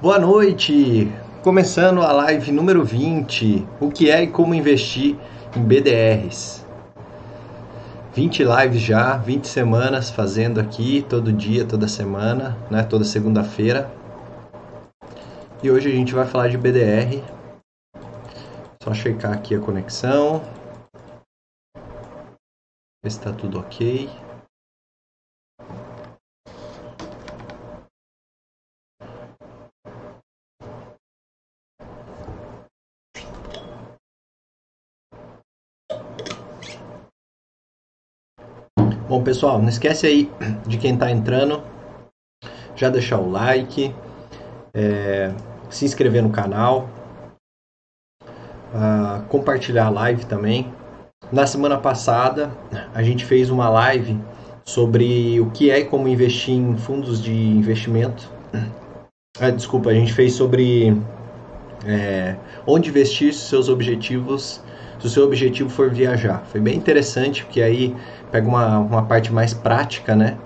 Boa noite! Começando a live número 20, o que é e como investir em BDRs. 20 lives já, 20 semanas fazendo aqui, todo dia, toda semana, né? toda segunda-feira. E hoje a gente vai falar de BDR. Só checar aqui a conexão. Ver se está tudo ok. Pessoal, não esquece aí de quem está entrando, já deixar o like, é, se inscrever no canal, uh, compartilhar a live também. Na semana passada, a gente fez uma live sobre o que é e como investir em fundos de investimento. Ah, desculpa, a gente fez sobre é, onde investir seus objetivos, se o seu objetivo for viajar. Foi bem interessante, porque aí pega uma, uma parte mais prática, né?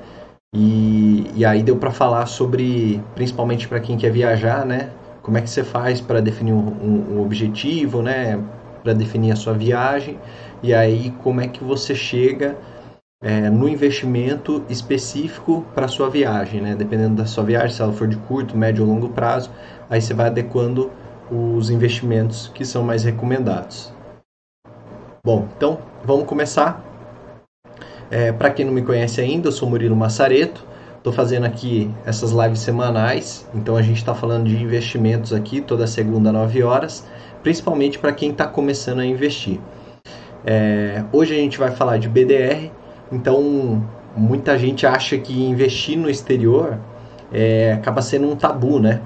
E, e aí deu para falar sobre, principalmente para quem quer viajar, né? Como é que você faz para definir um, um, objetivo, né? Para definir a sua viagem e aí como é que você chega é, no investimento específico para sua viagem, né? Dependendo da sua viagem, se ela for de curto, médio ou longo prazo, aí você vai adequando os investimentos que são mais recomendados. Bom, então vamos começar. É, Para quem não me conhece ainda, eu sou Murilo Massareto. Estou fazendo aqui essas lives semanais, então a gente está falando de investimentos aqui toda segunda, 9 horas, principalmente para quem está começando a investir. É, hoje a gente vai falar de BDR, então muita gente acha que investir no exterior é, acaba sendo um tabu, né?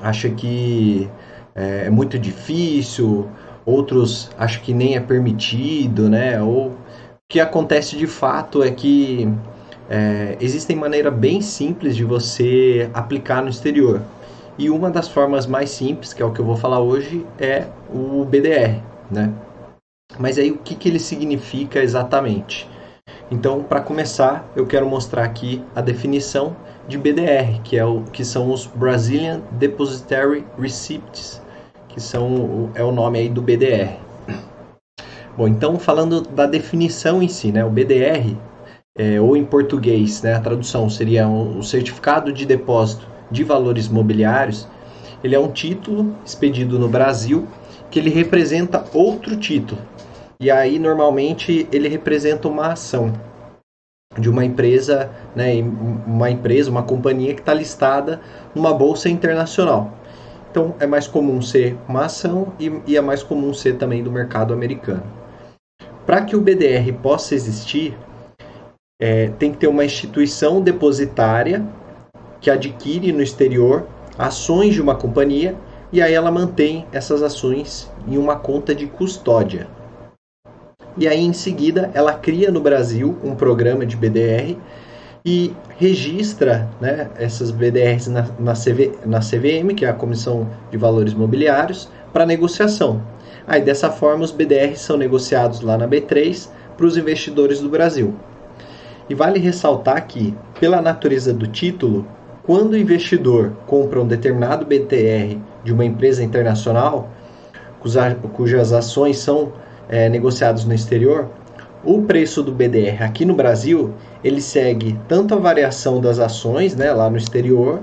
Acha que é, é muito difícil, outros acham que nem é permitido, né? Ou que acontece de fato é que é, existem maneiras bem simples de você aplicar no exterior. E uma das formas mais simples, que é o que eu vou falar hoje, é o BDR, né? Mas aí o que, que ele significa exatamente? Então, para começar, eu quero mostrar aqui a definição de BDR, que, é o, que são os Brazilian Depositary Receipts, que são, é o nome aí do BDR. Bom, então falando da definição em si, né, o BDR, é, ou em português, né, a tradução seria o um, Certificado de Depósito de Valores Mobiliários, ele é um título expedido no Brasil que ele representa outro título. E aí, normalmente, ele representa uma ação de uma empresa, né, uma empresa, uma companhia que está listada numa bolsa internacional. Então, é mais comum ser uma ação e, e é mais comum ser também do mercado americano. Para que o BDR possa existir, é, tem que ter uma instituição depositária que adquire no exterior ações de uma companhia e aí ela mantém essas ações em uma conta de custódia. E aí em seguida ela cria no Brasil um programa de BDR e registra né, essas BDRs na, na, CV, na CVM, que é a Comissão de Valores Mobiliários, para negociação. Aí dessa forma os BDRs são negociados lá na B3 para os investidores do Brasil. E vale ressaltar que, pela natureza do título, quando o investidor compra um determinado BDR de uma empresa internacional, cuja, cujas ações são é, negociadas no exterior, o preço do BDR aqui no Brasil ele segue tanto a variação das ações né, lá no exterior,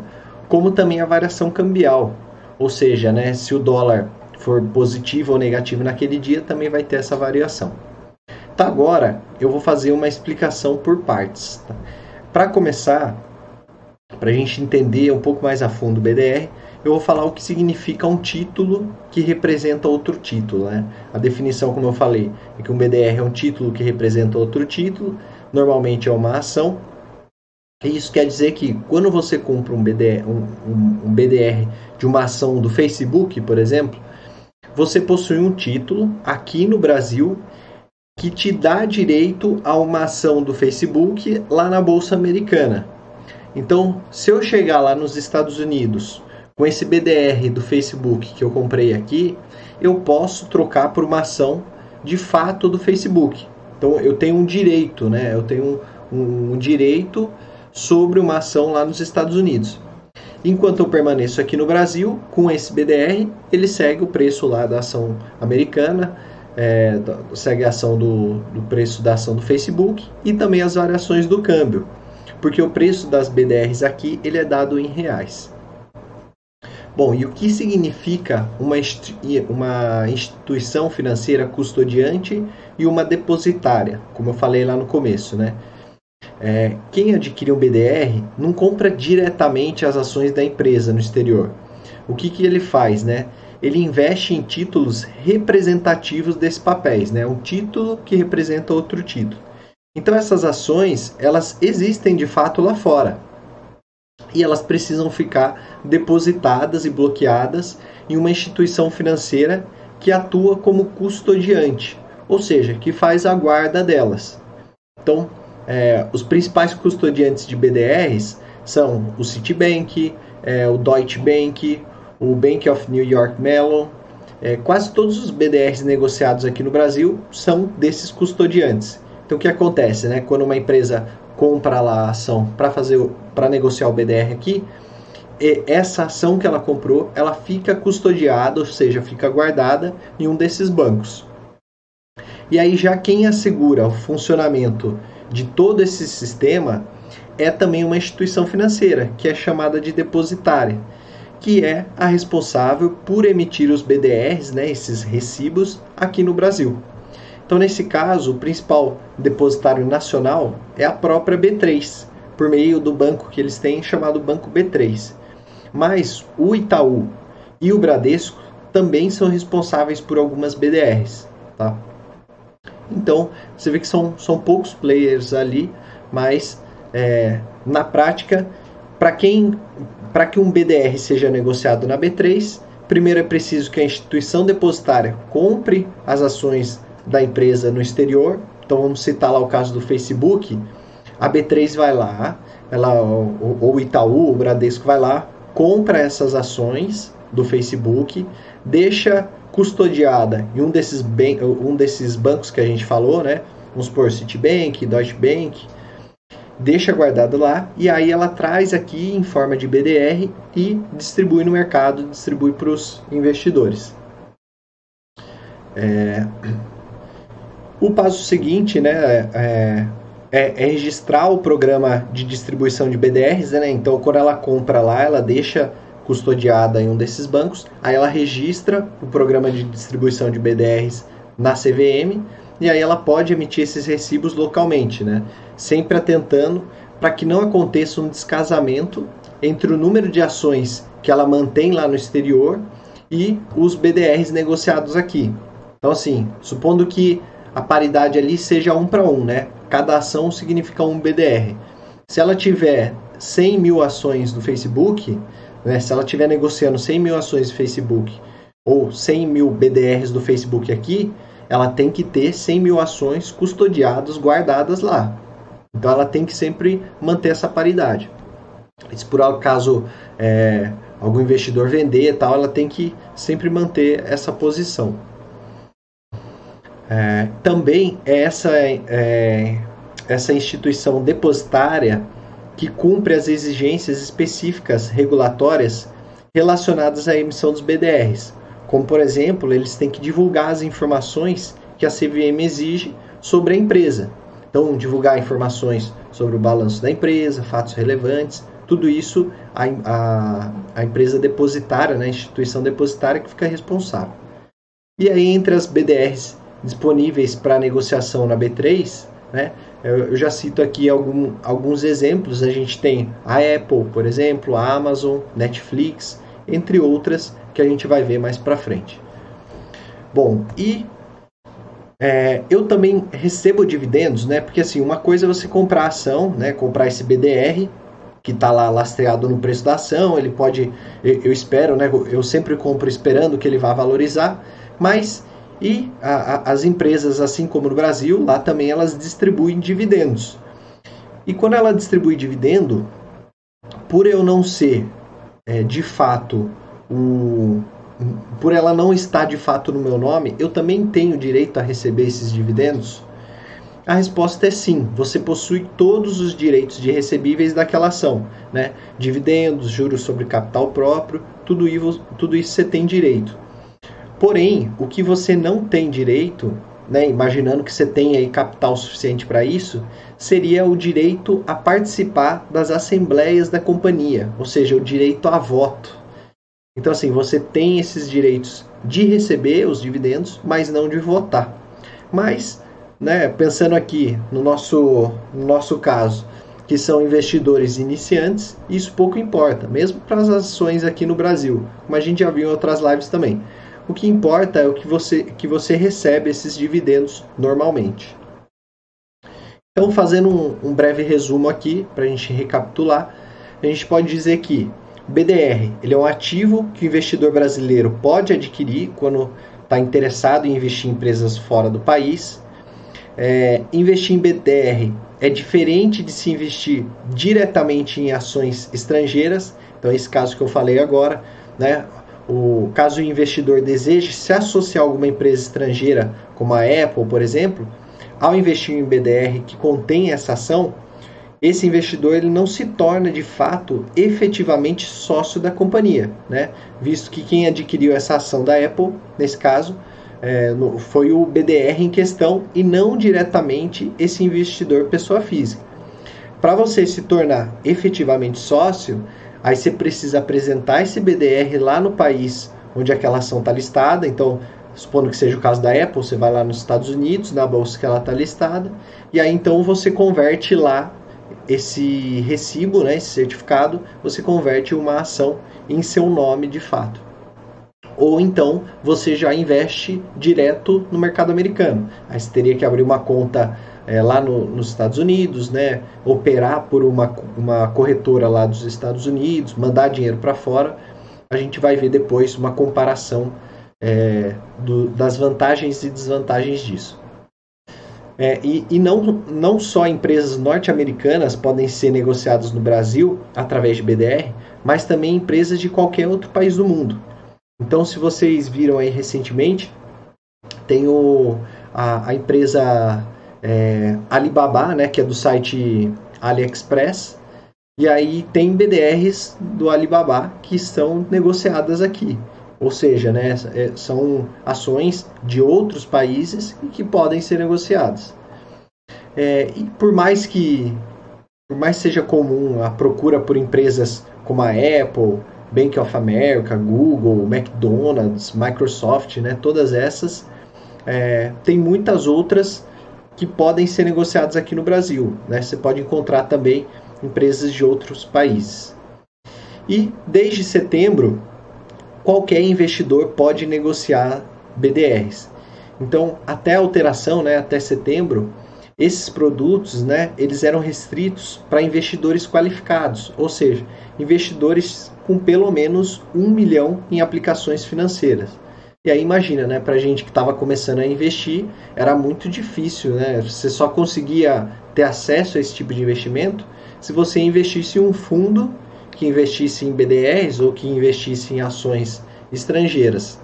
como também a variação cambial. Ou seja, né, se o dólar for positivo ou negativo naquele dia, também vai ter essa variação. Tá, agora eu vou fazer uma explicação por partes. Tá? Para começar, para a gente entender um pouco mais a fundo o BDR, eu vou falar o que significa um título que representa outro título. Né? A definição, como eu falei, é que um BDR é um título que representa outro título, normalmente é uma ação. E isso quer dizer que quando você compra um BDR, um, um, um BDR de uma ação do Facebook, por exemplo, você possui um título aqui no Brasil que te dá direito a uma ação do Facebook lá na bolsa americana. Então, se eu chegar lá nos Estados Unidos com esse BDR do Facebook que eu comprei aqui, eu posso trocar por uma ação de fato do Facebook. Então, eu tenho um direito, né? Eu tenho um, um, direito sobre uma ação lá nos Estados Unidos. Enquanto eu permaneço aqui no Brasil, com esse BDR, ele segue o preço lá da ação americana, é, segue a ação do, do preço da ação do Facebook e também as variações do câmbio, porque o preço das BDRs aqui ele é dado em reais. Bom, e o que significa uma, uma instituição financeira custodiante e uma depositária, como eu falei lá no começo, né? É, quem adquire um BDR não compra diretamente as ações da empresa no exterior. O que, que ele faz, né? Ele investe em títulos representativos desses papéis, né? Um título que representa outro título. Então essas ações, elas existem de fato lá fora e elas precisam ficar depositadas e bloqueadas em uma instituição financeira que atua como custodiante, ou seja, que faz a guarda delas. Então, é, os principais custodiantes de BDRs são o Citibank, é, o Deutsche Bank, o Bank of New York Mellon. É, quase todos os BDRs negociados aqui no Brasil são desses custodiantes. Então, o que acontece, né? Quando uma empresa compra lá a ação para fazer para negociar o BDR aqui, essa ação que ela comprou, ela fica custodiada, ou seja, fica guardada em um desses bancos. E aí já quem assegura o funcionamento de todo esse sistema é também uma instituição financeira, que é chamada de depositária, que é a responsável por emitir os BDRs, né, esses recibos, aqui no Brasil. Então, nesse caso, o principal depositário nacional é a própria B3, por meio do banco que eles têm chamado Banco B3. Mas o Itaú e o Bradesco também são responsáveis por algumas BDRs. Tá? Então, você vê que são, são poucos players ali, mas é, na prática, para quem para que um BDR seja negociado na B3, primeiro é preciso que a instituição depositária compre as ações da empresa no exterior. Então vamos citar lá o caso do Facebook. A B3 vai lá, ela, ou o Itaú, o Bradesco vai lá, compra essas ações do Facebook, deixa custodiada em um desses, um desses bancos que a gente falou, né? Vamos supor Citibank, Deutsche Bank, deixa guardado lá e aí ela traz aqui em forma de BDR e distribui no mercado, distribui para os investidores. É, o passo seguinte, né, é, é, é, registrar o programa de distribuição de BDRs, né? Então, quando ela compra lá, ela deixa custodiada em um desses bancos, aí ela registra o programa de distribuição de BDRs na CVM e aí ela pode emitir esses recibos localmente, né? Sempre atentando para que não aconteça um descasamento entre o número de ações que ela mantém lá no exterior e os BDRs negociados aqui. Então, assim, supondo que a paridade ali seja um para um, né? Cada ação significa um BDR. Se ela tiver 100 mil ações do Facebook, né? Se ela estiver negociando 100 mil ações do Facebook ou 100 mil BDRs do Facebook aqui, ela tem que ter 100 mil ações custodiadas, guardadas lá. Então ela tem que sempre manter essa paridade. Se por acaso é, algum investidor vender tal, ela tem que sempre manter essa posição. É, também é essa, é, essa instituição depositária que cumpre as exigências específicas regulatórias relacionadas à emissão dos BDRs, como por exemplo, eles têm que divulgar as informações que a CVM exige sobre a empresa. Então, divulgar informações sobre o balanço da empresa, fatos relevantes, tudo isso a, a, a empresa depositária, né, a instituição depositária que fica responsável. E aí, entre as BDRs disponíveis para negociação na B3, né? Eu já cito aqui algum, alguns exemplos. A gente tem a Apple, por exemplo, a Amazon, Netflix, entre outras que a gente vai ver mais para frente. Bom, e é, eu também recebo dividendos, né? Porque assim, uma coisa é você comprar ação, né? Comprar esse BDR que está lá lastreado no preço da ação. Ele pode, eu, eu espero, né? Eu sempre compro esperando que ele vá valorizar, mas e a, a, as empresas, assim como no Brasil, lá também elas distribuem dividendos. E quando ela distribui dividendo, por eu não ser é, de fato o, por ela não estar de fato no meu nome, eu também tenho direito a receber esses dividendos. A resposta é sim, você possui todos os direitos de recebíveis daquela ação, né? Dividendos, juros sobre capital próprio, tudo isso, tudo isso você tem direito. Porém, o que você não tem direito, né, imaginando que você aí capital suficiente para isso, seria o direito a participar das assembleias da companhia, ou seja, o direito a voto. Então, assim, você tem esses direitos de receber os dividendos, mas não de votar. Mas né, pensando aqui no nosso, no nosso caso, que são investidores iniciantes, isso pouco importa, mesmo para as ações aqui no Brasil, como a gente já viu em outras lives também. O que importa é o que você, que você recebe esses dividendos normalmente. Então, fazendo um, um breve resumo aqui, para a gente recapitular, a gente pode dizer que BDR ele é um ativo que o investidor brasileiro pode adquirir quando está interessado em investir em empresas fora do país é, investir em BDR é diferente de se investir diretamente em ações estrangeiras. Então, esse caso que eu falei agora, né? O caso o investidor deseje se associar a alguma empresa estrangeira, como a Apple, por exemplo, ao investir em BDR que contém essa ação, esse investidor ele não se torna de fato efetivamente sócio da companhia, né? Visto que quem adquiriu essa ação da Apple, nesse caso, é, no, foi o BDR em questão e não diretamente esse investidor pessoa física. Para você se tornar efetivamente sócio, aí você precisa apresentar esse BDR lá no país onde aquela ação está listada. Então, supondo que seja o caso da Apple, você vai lá nos Estados Unidos, na bolsa que ela está listada, e aí então você converte lá esse recibo, né, esse certificado, você converte uma ação em seu nome de fato ou então você já investe direto no mercado americano. Aí você teria que abrir uma conta é, lá no, nos Estados Unidos, né, operar por uma, uma corretora lá dos Estados Unidos, mandar dinheiro para fora. A gente vai ver depois uma comparação é, do, das vantagens e desvantagens disso. É, e, e não, não só empresas norte-americanas podem ser negociadas no Brasil através de BDR, mas também empresas de qualquer outro país do mundo. Então, se vocês viram aí recentemente, tem o, a, a empresa é, Alibaba, né, que é do site AliExpress, e aí tem BDRs do Alibaba que estão negociadas aqui. Ou seja, né, é, são ações de outros países que podem ser negociadas. É, e por mais que por mais seja comum a procura por empresas como a Apple, Bank of America, Google, McDonald's, Microsoft, né, todas essas. É, tem muitas outras que podem ser negociadas aqui no Brasil. Né? Você pode encontrar também empresas de outros países. E desde setembro, qualquer investidor pode negociar BDRs. Então, até a alteração, né, até setembro, esses produtos, né, eles eram restritos para investidores qualificados, ou seja, investidores com pelo menos um milhão em aplicações financeiras. Aí imagina, né, para gente que estava começando a investir, era muito difícil, né? Você só conseguia ter acesso a esse tipo de investimento se você investisse em um fundo que investisse em BDRs ou que investisse em ações estrangeiras.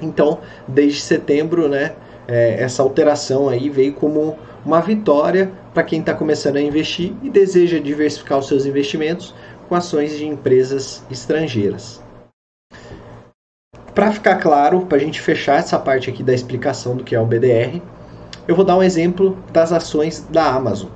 Então, desde setembro, né, é, essa alteração aí veio como uma vitória para quem está começando a investir e deseja diversificar os seus investimentos com ações de empresas estrangeiras. Para ficar claro, para a gente fechar essa parte aqui da explicação do que é o BDR, eu vou dar um exemplo das ações da Amazon.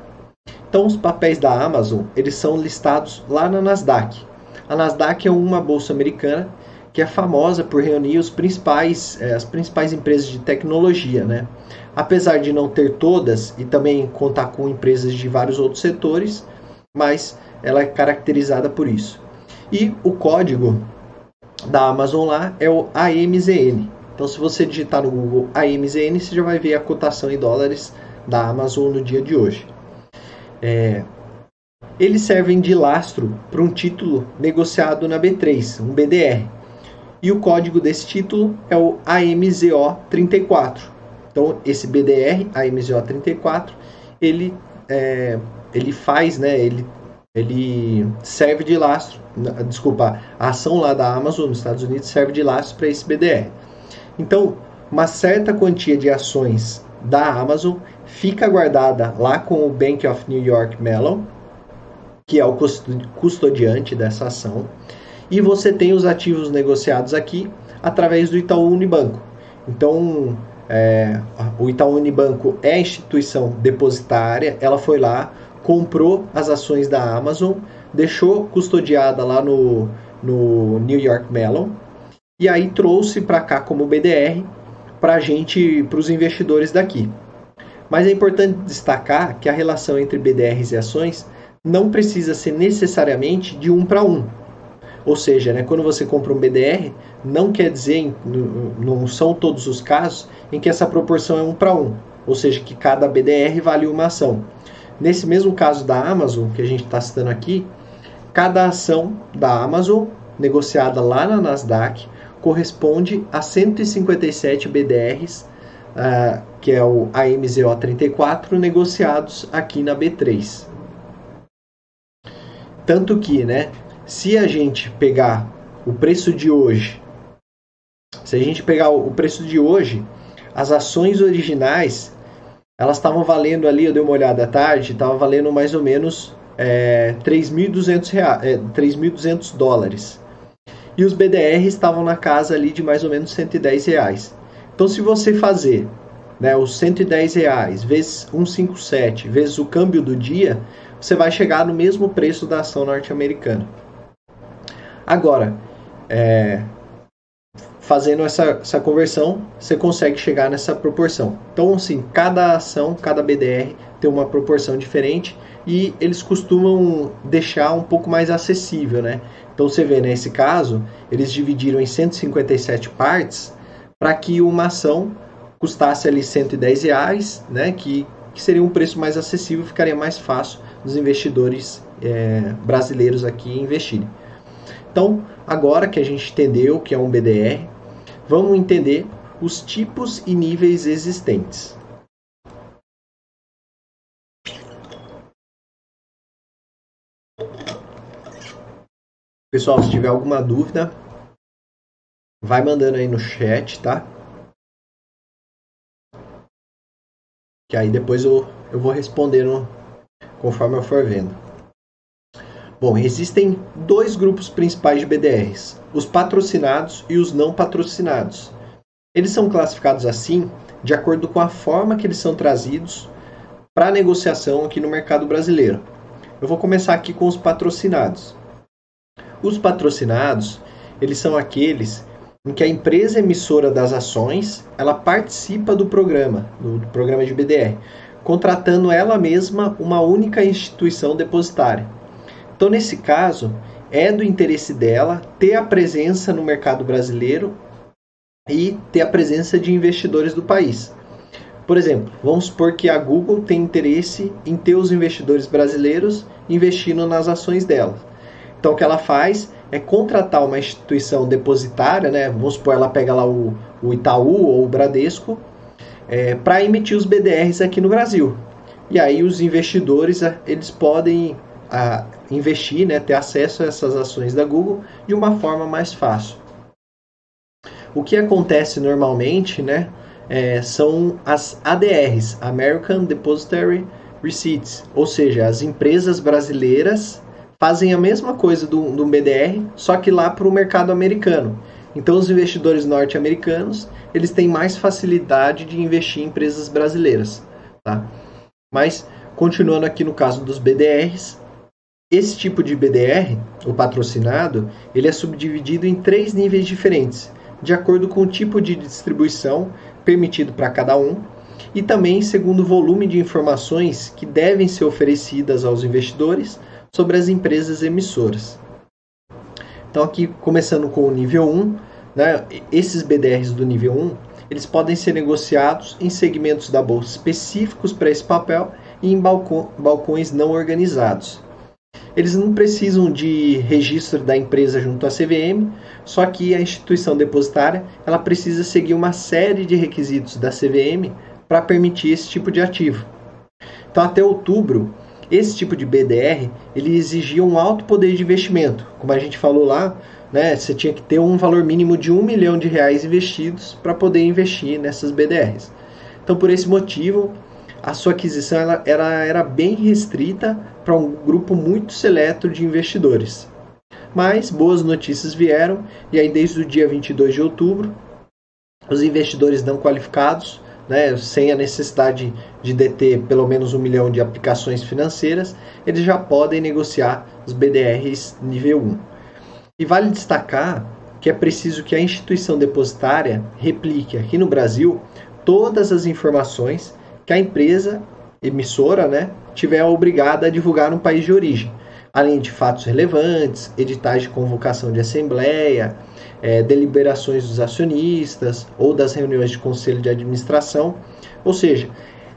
Então, os papéis da Amazon eles são listados lá na Nasdaq. A Nasdaq é uma bolsa americana que é famosa por reunir os principais, eh, as principais empresas de tecnologia, né? Apesar de não ter todas e também contar com empresas de vários outros setores, mas ela é caracterizada por isso. E o código da Amazon lá é o AMZN. Então, se você digitar no Google AMZN, você já vai ver a cotação em dólares da Amazon no dia de hoje. É, eles servem de lastro para um título negociado na B3, um BDR. E o código desse título é o AMZO34. Então, esse BDR, AMZO34, ele, é, ele faz, né, ele ele serve de lastro, desculpa, a ação lá da Amazon nos Estados Unidos serve de lastro para esse BDR. Então, uma certa quantia de ações da Amazon fica guardada lá com o Bank of New York Mellon, que é o custodiante dessa ação, e você tem os ativos negociados aqui através do Itaú Unibanco. Então, é, o Itaú Unibanco é a instituição depositária, ela foi lá, comprou as ações da Amazon, deixou custodiada lá no, no New York Mellon e aí trouxe para cá como BDR para gente, para os investidores daqui. Mas é importante destacar que a relação entre BDRs e ações não precisa ser necessariamente de um para um. Ou seja, né, quando você compra um BDR, não quer dizer, não são todos os casos em que essa proporção é um para um. Ou seja, que cada BDR vale uma ação. Nesse mesmo caso da Amazon, que a gente está citando aqui, cada ação da Amazon negociada lá na Nasdaq corresponde a 157 BDRs, uh, que é o AMZO34, negociados aqui na B3. Tanto que, né, se a gente pegar o preço de hoje, se a gente pegar o preço de hoje, as ações originais elas estavam valendo ali, eu dei uma olhada à tarde, estava valendo mais ou menos é, 3.200 é, 3.200 dólares. E os BDRs estavam na casa ali de mais ou menos 110 reais. Então, se você fazer né, os 110 reais vezes 157 vezes o câmbio do dia, você vai chegar no mesmo preço da ação norte-americana. Agora, é, fazendo essa, essa conversão, você consegue chegar nessa proporção. Então, assim, cada ação, cada BDR tem uma proporção diferente e eles costumam deixar um pouco mais acessível, né? Então, você vê, nesse caso, eles dividiram em 157 partes para que uma ação custasse ali 110 reais, né? Que, que seria um preço mais acessível, ficaria mais fácil dos investidores é, brasileiros aqui investirem. Então, agora que a gente entendeu que é um BDR, vamos entender os tipos e níveis existentes. Pessoal, se tiver alguma dúvida, vai mandando aí no chat, tá? Que aí depois eu, eu vou respondendo conforme eu for vendo. Bom, existem dois grupos principais de BDRs: os patrocinados e os não patrocinados. Eles são classificados assim de acordo com a forma que eles são trazidos para negociação aqui no mercado brasileiro. Eu vou começar aqui com os patrocinados. Os patrocinados, eles são aqueles em que a empresa emissora das ações, ela participa do programa, do programa de BDR, contratando ela mesma uma única instituição depositária. Então, nesse caso, é do interesse dela ter a presença no mercado brasileiro e ter a presença de investidores do país. Por exemplo, vamos supor que a Google tem interesse em ter os investidores brasileiros investindo nas ações dela. Então, o que ela faz é contratar uma instituição depositária, né? vamos supor, ela pega lá o, o Itaú ou o Bradesco, é, para emitir os BDRs aqui no Brasil. E aí os investidores eles podem a investir, né, ter acesso a essas ações da Google de uma forma mais fácil. O que acontece normalmente, né, é, são as ADRs, American Depository Receipts, ou seja, as empresas brasileiras fazem a mesma coisa do, do BDR, só que lá para o mercado americano. Então, os investidores norte-americanos eles têm mais facilidade de investir em empresas brasileiras, tá? Mas continuando aqui no caso dos BDRs, esse tipo de BDR, o patrocinado, ele é subdividido em três níveis diferentes, de acordo com o tipo de distribuição permitido para cada um e também segundo o volume de informações que devem ser oferecidas aos investidores sobre as empresas emissoras. Então aqui começando com o nível 1, né, esses BDRs do nível 1, eles podem ser negociados em segmentos da bolsa específicos para esse papel e em balcões não organizados. Eles não precisam de registro da empresa junto à CVM, só que a instituição depositária ela precisa seguir uma série de requisitos da CVM para permitir esse tipo de ativo. Então, até outubro, esse tipo de BDR ele exigia um alto poder de investimento. Como a gente falou lá, né, você tinha que ter um valor mínimo de um milhão de reais investidos para poder investir nessas BDRs. Então, por esse motivo, a sua aquisição ela, era, era bem restrita para um grupo muito seleto de investidores. Mas boas notícias vieram, e aí desde o dia 22 de outubro, os investidores não qualificados, né, sem a necessidade de deter pelo menos um milhão de aplicações financeiras, eles já podem negociar os BDRs nível 1. E vale destacar que é preciso que a instituição depositária replique aqui no Brasil todas as informações que a empresa emissora né, tiver obrigada a divulgar no país de origem, além de fatos relevantes, editais de convocação de assembleia, é, deliberações dos acionistas ou das reuniões de conselho de administração. Ou seja,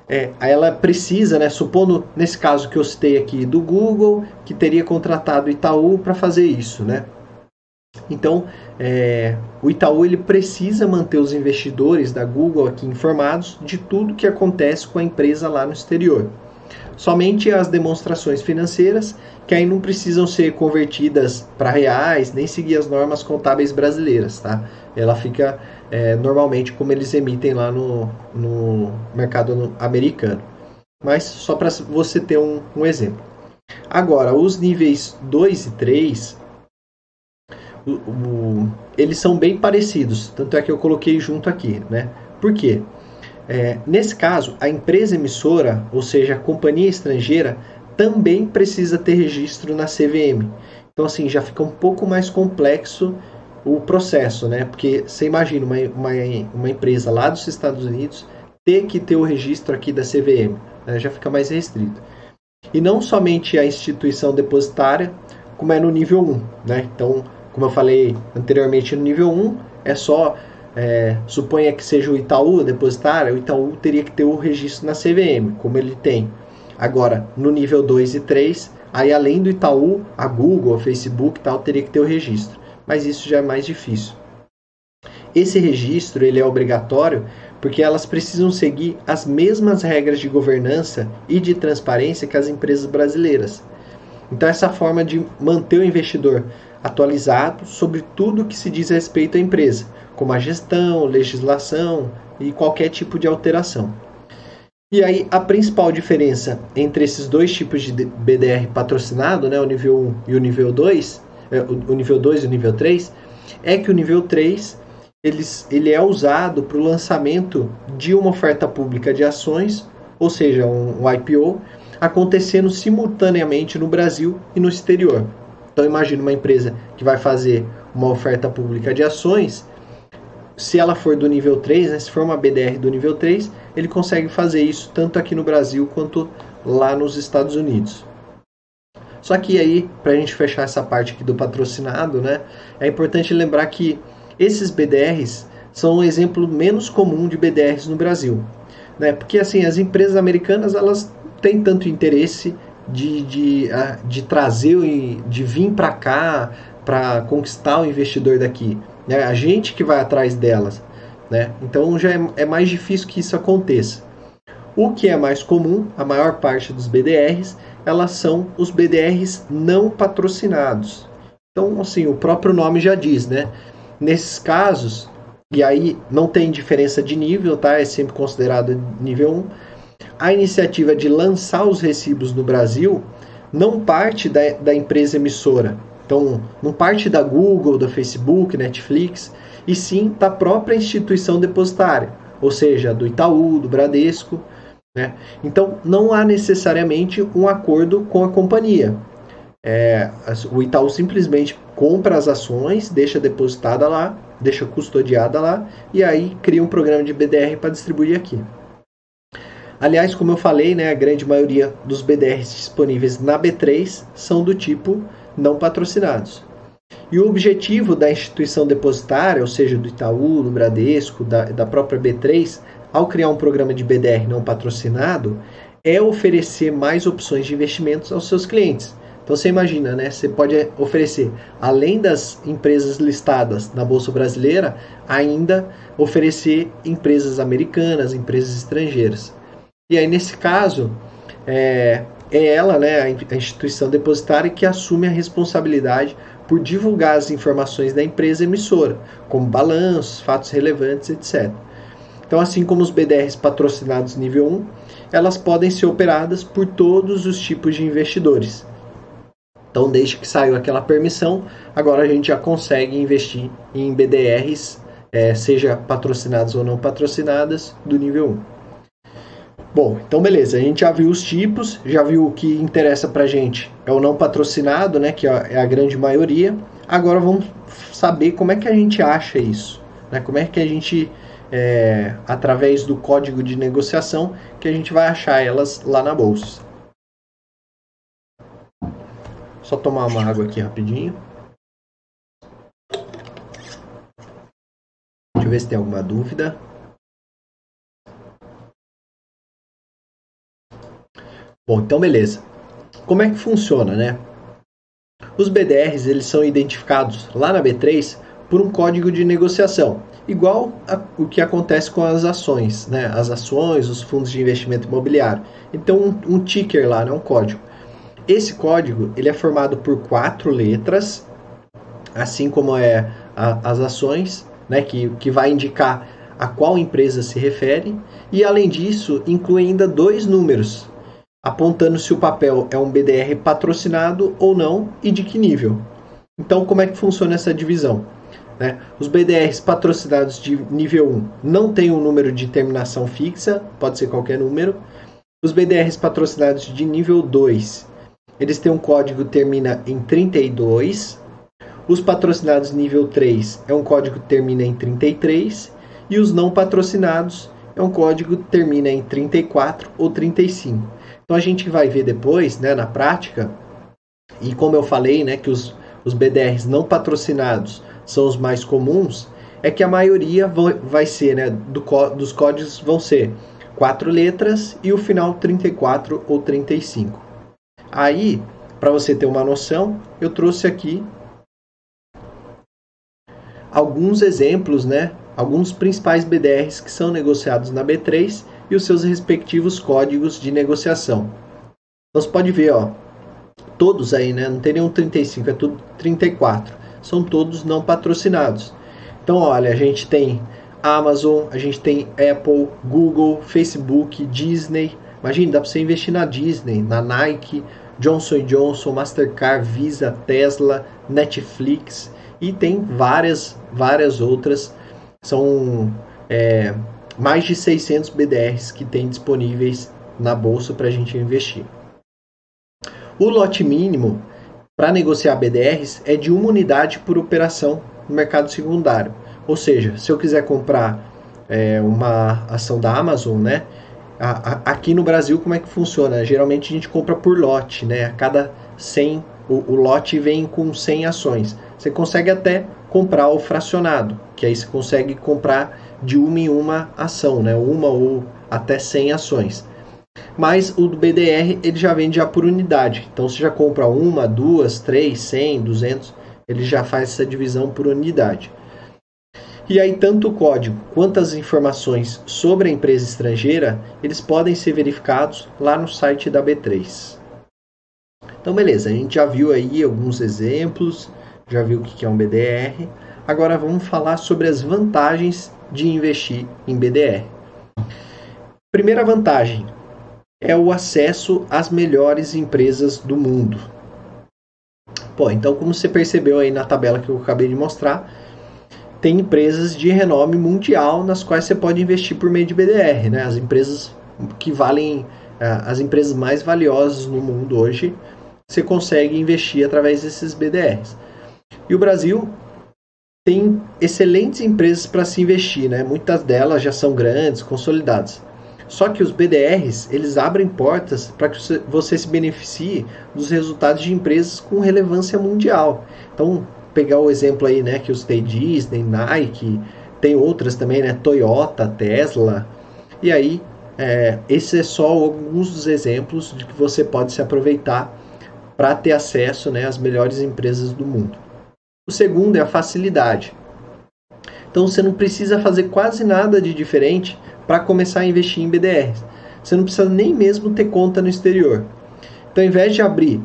é, ela precisa, né, supondo nesse caso que eu citei aqui do Google, que teria contratado Itaú para fazer isso, né? Então, é, o Itaú ele precisa manter os investidores da Google aqui informados de tudo que acontece com a empresa lá no exterior. Somente as demonstrações financeiras, que aí não precisam ser convertidas para reais, nem seguir as normas contábeis brasileiras, tá? Ela fica é, normalmente como eles emitem lá no, no mercado americano. Mas só para você ter um, um exemplo. Agora, os níveis 2 e 3, o, o, eles são bem parecidos, tanto é que eu coloquei junto aqui, né? Por quê? É, nesse caso, a empresa emissora, ou seja, a companhia estrangeira, também precisa ter registro na CVM. Então, assim, já fica um pouco mais complexo o processo, né? Porque você imagina uma, uma, uma empresa lá dos Estados Unidos ter que ter o registro aqui da CVM, né? já fica mais restrito. E não somente a instituição depositária, como é no nível 1, né? Então, como eu falei anteriormente, no nível 1 é só é, suponha que seja o Itaú depositário, o Itaú teria que ter o registro na CVM, como ele tem. Agora, no nível 2 e 3, aí além do Itaú, a Google, a Facebook tal, teria que ter o registro. Mas isso já é mais difícil. Esse registro ele é obrigatório porque elas precisam seguir as mesmas regras de governança e de transparência que as empresas brasileiras. Então, essa forma de manter o investidor atualizado sobre tudo que se diz respeito à empresa, como a gestão, legislação e qualquer tipo de alteração. E aí a principal diferença entre esses dois tipos de BDR patrocinado, né, o nível 1 e o nível 2, é, o nível 2 e o nível 3, é que o nível 3 eles, ele é usado para o lançamento de uma oferta pública de ações, ou seja, um, um IPO, acontecendo simultaneamente no Brasil e no exterior. Então imagine uma empresa que vai fazer uma oferta pública de ações, se ela for do nível 3, né, se for uma BDR do nível 3, ele consegue fazer isso tanto aqui no Brasil quanto lá nos Estados Unidos. Só que aí, para a gente fechar essa parte aqui do patrocinado, né, é importante lembrar que esses BDRs são um exemplo menos comum de BDRs no Brasil. Né? Porque assim, as empresas americanas elas têm tanto interesse de, de, de trazer, de vir para cá para conquistar o investidor daqui. Né? A gente que vai atrás delas. Né? Então já é, é mais difícil que isso aconteça. O que é mais comum, a maior parte dos BDRs, elas são os BDRs não patrocinados. Então, assim, o próprio nome já diz, né? Nesses casos, e aí não tem diferença de nível, tá? É sempre considerado nível 1 a iniciativa de lançar os recibos no Brasil não parte da, da empresa emissora. Então, não parte da Google, do Facebook, Netflix, e sim da própria instituição depositária, ou seja, do Itaú, do Bradesco. Né? Então, não há necessariamente um acordo com a companhia. É, o Itaú simplesmente compra as ações, deixa depositada lá, deixa custodiada lá, e aí cria um programa de BDR para distribuir aqui. Aliás, como eu falei, né, a grande maioria dos BDRs disponíveis na B3 são do tipo não patrocinados. E o objetivo da instituição depositária, ou seja, do Itaú, do Bradesco, da, da própria B3, ao criar um programa de BDR não patrocinado, é oferecer mais opções de investimentos aos seus clientes. Então você imagina, né? Você pode oferecer, além das empresas listadas na Bolsa Brasileira, ainda oferecer empresas americanas, empresas estrangeiras. E aí, nesse caso, é, é ela, né, a instituição depositária, que assume a responsabilidade por divulgar as informações da empresa emissora, como balanços, fatos relevantes, etc. Então, assim como os BDRs patrocinados nível 1, elas podem ser operadas por todos os tipos de investidores. Então, desde que saiu aquela permissão, agora a gente já consegue investir em BDRs, é, seja patrocinadas ou não patrocinadas, do nível 1. Bom, então beleza, a gente já viu os tipos, já viu o que interessa pra gente é o não patrocinado, né, que é a grande maioria. Agora vamos saber como é que a gente acha isso, né? Como é que a gente é, através do código de negociação que a gente vai achar elas lá na bolsa. Só tomar uma água aqui rapidinho. Deixa eu ver se tem alguma dúvida. Bom, então beleza. Como é que funciona, né? Os BDRs eles são identificados lá na B3 por um código de negociação, igual a, o que acontece com as ações, né? As ações, os fundos de investimento imobiliário. Então um, um ticker lá, né? um código. Esse código ele é formado por quatro letras, assim como é a, as ações, né? Que, que vai indicar a qual empresa se refere, e além disso inclui ainda dois números, apontando se o papel é um BDR patrocinado ou não e de que nível. Então, como é que funciona essa divisão? Né? Os BDRs patrocinados de nível 1 não têm um número de terminação fixa, pode ser qualquer número. Os BDRs patrocinados de nível 2, eles têm um código que termina em 32. Os patrocinados nível 3 é um código que termina em 33 e os não patrocinados é um código que termina em 34 ou 35. Então a gente vai ver depois, né, na prática, e como eu falei, né, que os, os BDRs não patrocinados são os mais comuns, é que a maioria vai ser, né, do, dos códigos vão ser quatro letras e o final 34 ou 35. Aí, para você ter uma noção, eu trouxe aqui alguns exemplos, né, alguns principais BDRs que são negociados na B3 e os seus respectivos códigos de negociação. Então você pode ver, ó, todos aí, né? Não tem nenhum 35, é tudo 34. São todos não patrocinados. Então, olha, a gente tem Amazon, a gente tem Apple, Google, Facebook, Disney. Imagina, dá para você investir na Disney, na Nike, Johnson Johnson, Mastercard, Visa, Tesla, Netflix e tem várias, várias outras. São é, mais de 600 BDRs que tem disponíveis na bolsa para a gente investir. O lote mínimo para negociar BDRs é de uma unidade por operação no mercado secundário. Ou seja, se eu quiser comprar é, uma ação da Amazon, né? A, a, aqui no Brasil, como é que funciona? Geralmente a gente compra por lote, né? A cada 100, o, o lote vem com 100 ações. Você consegue até comprar o fracionado, que aí você consegue comprar de uma em uma ação, né? Uma ou até 100 ações. Mas o do BDR ele já vende já por unidade. Então você já compra uma, duas, três, 100, 200, ele já faz essa divisão por unidade. E aí tanto o código quanto as informações sobre a empresa estrangeira, eles podem ser verificados lá no site da B3. Então beleza, a gente já viu aí alguns exemplos, já viu o que é um BDR. Agora vamos falar sobre as vantagens de investir em BDR. Primeira vantagem é o acesso às melhores empresas do mundo. Pô, então como você percebeu aí na tabela que eu acabei de mostrar, tem empresas de renome mundial nas quais você pode investir por meio de BDR, né? As empresas que valem, é, as empresas mais valiosas no mundo hoje, você consegue investir através desses BDRs. E o Brasil tem excelentes empresas para se investir, né? Muitas delas já são grandes, consolidadas. Só que os BDRs, eles abrem portas para que você se beneficie dos resultados de empresas com relevância mundial. Então, pegar o exemplo aí, né, que os tem Disney, Nike, tem outras também, né, Toyota, Tesla. E aí, é, esse é só alguns dos exemplos de que você pode se aproveitar para ter acesso, né, às melhores empresas do mundo. O segundo é a facilidade. Então você não precisa fazer quase nada de diferente para começar a investir em BDRs. Você não precisa nem mesmo ter conta no exterior. Então, ao invés de abrir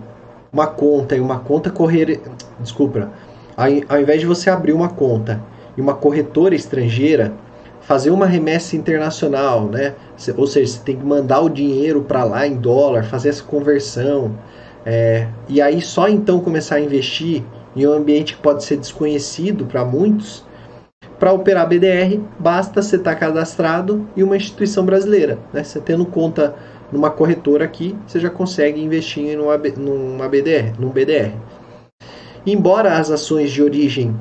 uma conta e uma conta correr, desculpa, ao invés de você abrir uma conta e uma corretora estrangeira, fazer uma remessa internacional, né? Ou seja, você tem que mandar o dinheiro para lá em dólar, fazer essa conversão, é, e aí só então começar a investir em um ambiente que pode ser desconhecido para muitos. Para operar BDR, basta você estar tá cadastrado em uma instituição brasileira. Né? Você tendo conta numa corretora aqui, você já consegue investir numa, numa BDR, num BDR. Embora as ações de origem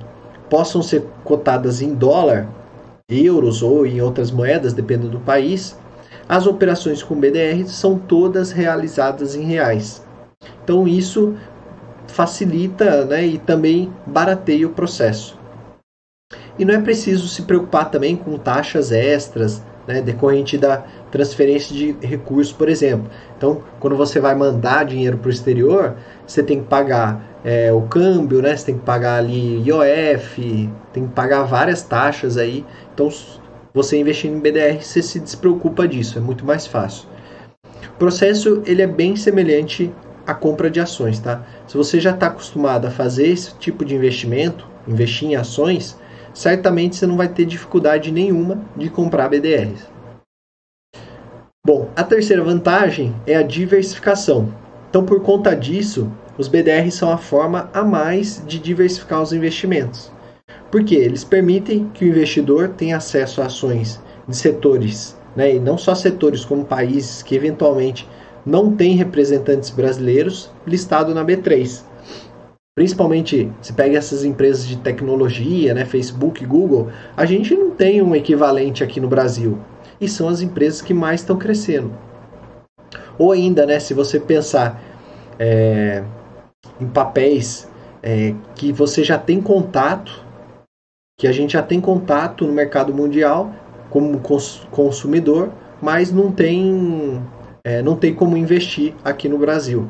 possam ser cotadas em dólar, euros ou em outras moedas, dependendo do país, as operações com BDR são todas realizadas em reais. Então isso facilita né, e também barateia o processo. E não é preciso se preocupar também com taxas extras né, decorrente da transferência de recursos, por exemplo. Então, quando você vai mandar dinheiro para o exterior, você tem que pagar é, o câmbio, né, você tem que pagar ali IOF, tem que pagar várias taxas aí. Então, você investindo em BDR, você se despreocupa disso, é muito mais fácil. O processo ele é bem semelhante à compra de ações, tá? Se você já está acostumado a fazer esse tipo de investimento, investir em ações, certamente você não vai ter dificuldade nenhuma de comprar BDRs. Bom, a terceira vantagem é a diversificação. Então, por conta disso, os BDRs são a forma a mais de diversificar os investimentos. Porque eles permitem que o investidor tenha acesso a ações de setores, né, e não só setores como países que eventualmente não têm representantes brasileiros listados na B3. Principalmente se pega essas empresas de tecnologia, né, Facebook, Google, a gente não tem um equivalente aqui no Brasil. E são as empresas que mais estão crescendo. Ou ainda, né, se você pensar é, em papéis é, que você já tem contato, que a gente já tem contato no mercado mundial como cons consumidor, mas não tem, é, não tem como investir aqui no Brasil.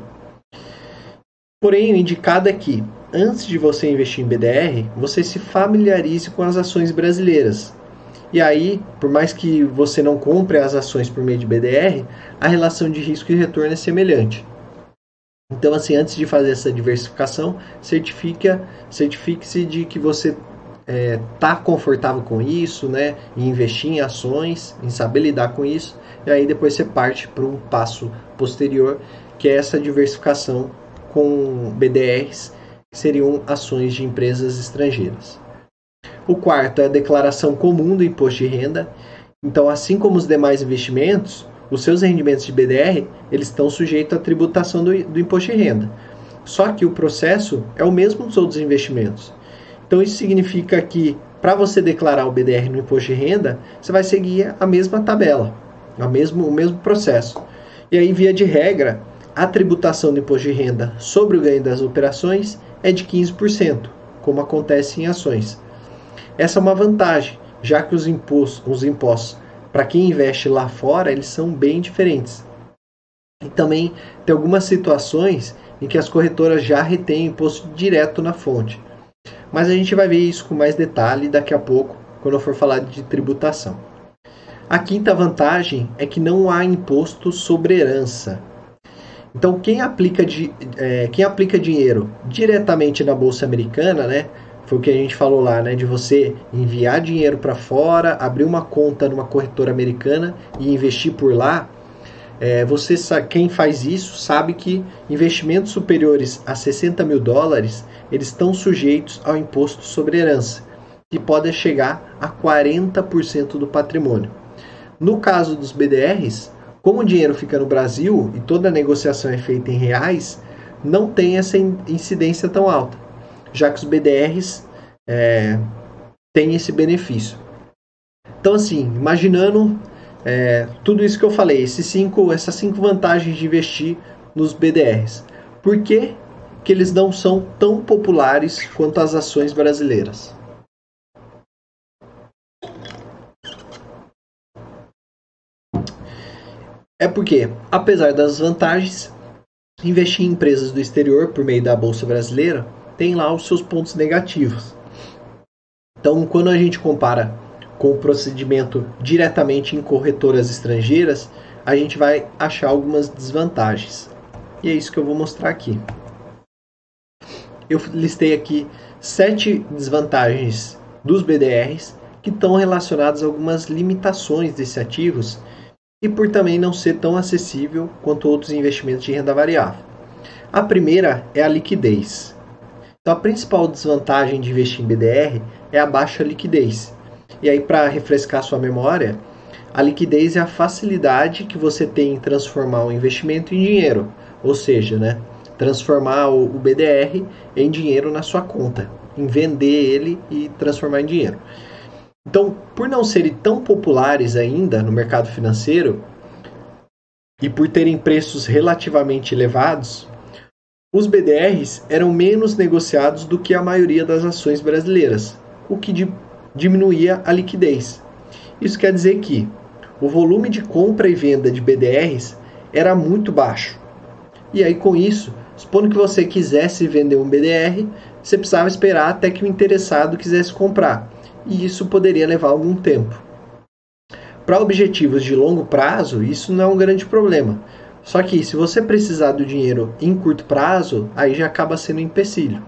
Porém, o indicado é que, antes de você investir em BDR, você se familiarize com as ações brasileiras. E aí, por mais que você não compre as ações por meio de BDR, a relação de risco e retorno é semelhante. Então, assim, antes de fazer essa diversificação, certifique-se de que você é, tá confortável com isso, né? E investir em ações, em saber lidar com isso. E aí depois você parte para um passo posterior, que é essa diversificação com BDRs, que seriam ações de empresas estrangeiras. O quarto é a declaração comum do imposto de renda. Então, assim como os demais investimentos, os seus rendimentos de BDR eles estão sujeitos à tributação do, do imposto de renda. Só que o processo é o mesmo dos outros investimentos. Então, isso significa que para você declarar o BDR no imposto de renda, você vai seguir a mesma tabela, a mesmo, o mesmo processo. E aí, via de regra, a tributação do imposto de renda sobre o ganho das operações é de 15%, como acontece em ações. Essa é uma vantagem, já que os impostos, os impostos para quem investe lá fora, eles são bem diferentes. E também tem algumas situações em que as corretoras já retêm imposto direto na fonte. Mas a gente vai ver isso com mais detalhe daqui a pouco, quando eu for falar de tributação. A quinta vantagem é que não há imposto sobre herança. Então, quem aplica, de, é, quem aplica dinheiro diretamente na Bolsa Americana, né, foi o que a gente falou lá, né, de você enviar dinheiro para fora, abrir uma conta numa corretora americana e investir por lá, é, você quem faz isso sabe que investimentos superiores a 60 mil dólares eles estão sujeitos ao imposto sobre herança, que pode chegar a 40% do patrimônio. No caso dos BDRs, como o dinheiro fica no Brasil e toda a negociação é feita em reais, não tem essa incidência tão alta, já que os BDRs é, têm esse benefício. Então, assim, imaginando é, tudo isso que eu falei, esses cinco, essas cinco vantagens de investir nos BDRs. Por que, que eles não são tão populares quanto as ações brasileiras? É porque, apesar das vantagens, investir em empresas do exterior por meio da Bolsa Brasileira tem lá os seus pontos negativos. Então, quando a gente compara com o procedimento diretamente em corretoras estrangeiras, a gente vai achar algumas desvantagens. E é isso que eu vou mostrar aqui. Eu listei aqui sete desvantagens dos BDRs que estão relacionadas a algumas limitações desses ativos e por também não ser tão acessível quanto outros investimentos de renda variável. A primeira é a liquidez. Então, a principal desvantagem de investir em BDR é a baixa liquidez. E aí, para refrescar sua memória, a liquidez é a facilidade que você tem em transformar o investimento em dinheiro, ou seja, né, transformar o BDR em dinheiro na sua conta, em vender ele e transformar em dinheiro. Então, por não serem tão populares ainda no mercado financeiro e por terem preços relativamente elevados, os BDRs eram menos negociados do que a maioria das ações brasileiras, o que diminuía a liquidez. Isso quer dizer que o volume de compra e venda de BDRs era muito baixo. E aí, com isso, supondo que você quisesse vender um BDR, você precisava esperar até que o interessado quisesse comprar e isso poderia levar algum tempo. Para objetivos de longo prazo, isso não é um grande problema. Só que se você precisar do dinheiro em curto prazo, aí já acaba sendo um empecilho.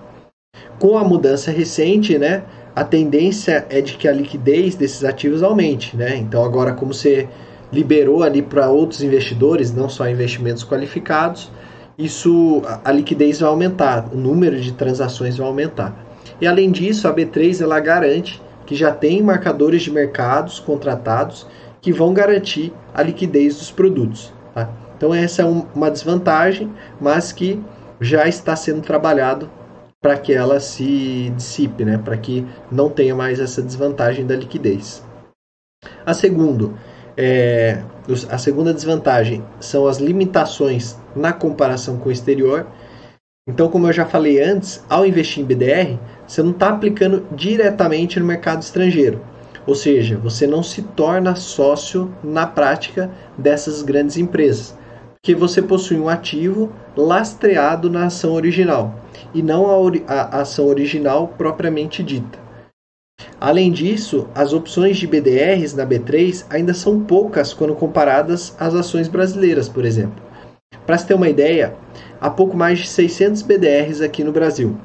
Com a mudança recente, né, a tendência é de que a liquidez desses ativos aumente, né? Então agora como você liberou ali para outros investidores, não só investimentos qualificados, isso a liquidez vai aumentar, o número de transações vai aumentar. E além disso, a B3 ela garante que já tem marcadores de mercados contratados que vão garantir a liquidez dos produtos. Tá? Então essa é um, uma desvantagem, mas que já está sendo trabalhado para que ela se dissipe, né? para que não tenha mais essa desvantagem da liquidez. A, segundo, é, a segunda desvantagem são as limitações na comparação com o exterior. Então, como eu já falei antes, ao investir em BDR, você não está aplicando diretamente no mercado estrangeiro. Ou seja, você não se torna sócio na prática dessas grandes empresas, porque você possui um ativo lastreado na ação original e não a, ori a ação original propriamente dita. Além disso, as opções de BDRs na B3 ainda são poucas quando comparadas às ações brasileiras, por exemplo. Para se ter uma ideia, há pouco mais de 600 BDRs aqui no Brasil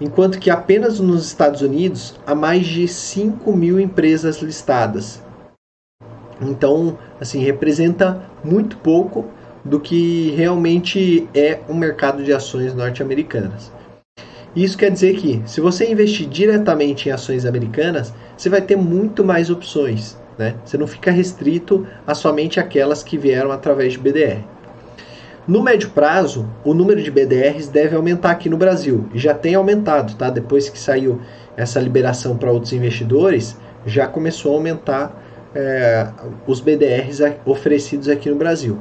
enquanto que apenas nos Estados Unidos há mais de 5 mil empresas listadas. Então, assim, representa muito pouco do que realmente é o mercado de ações norte-americanas. Isso quer dizer que, se você investir diretamente em ações americanas, você vai ter muito mais opções. Né? Você não fica restrito a somente aquelas que vieram através de BDR. No médio prazo, o número de BDRs deve aumentar aqui no Brasil. E já tem aumentado, tá? Depois que saiu essa liberação para outros investidores, já começou a aumentar é, os BDRs oferecidos aqui no Brasil.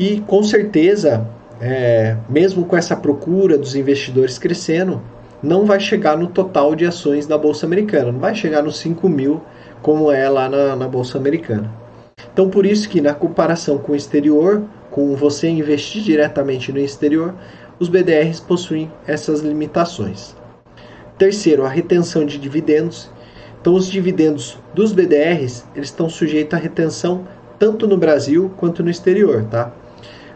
E com certeza, é, mesmo com essa procura dos investidores crescendo, não vai chegar no total de ações da Bolsa Americana, não vai chegar nos 5 mil como é lá na, na Bolsa Americana. Então, por isso que na comparação com o exterior, com você investir diretamente no exterior, os BDRs possuem essas limitações. Terceiro, a retenção de dividendos. Então, os dividendos dos BDRs eles estão sujeitos à retenção tanto no Brasil quanto no exterior, tá?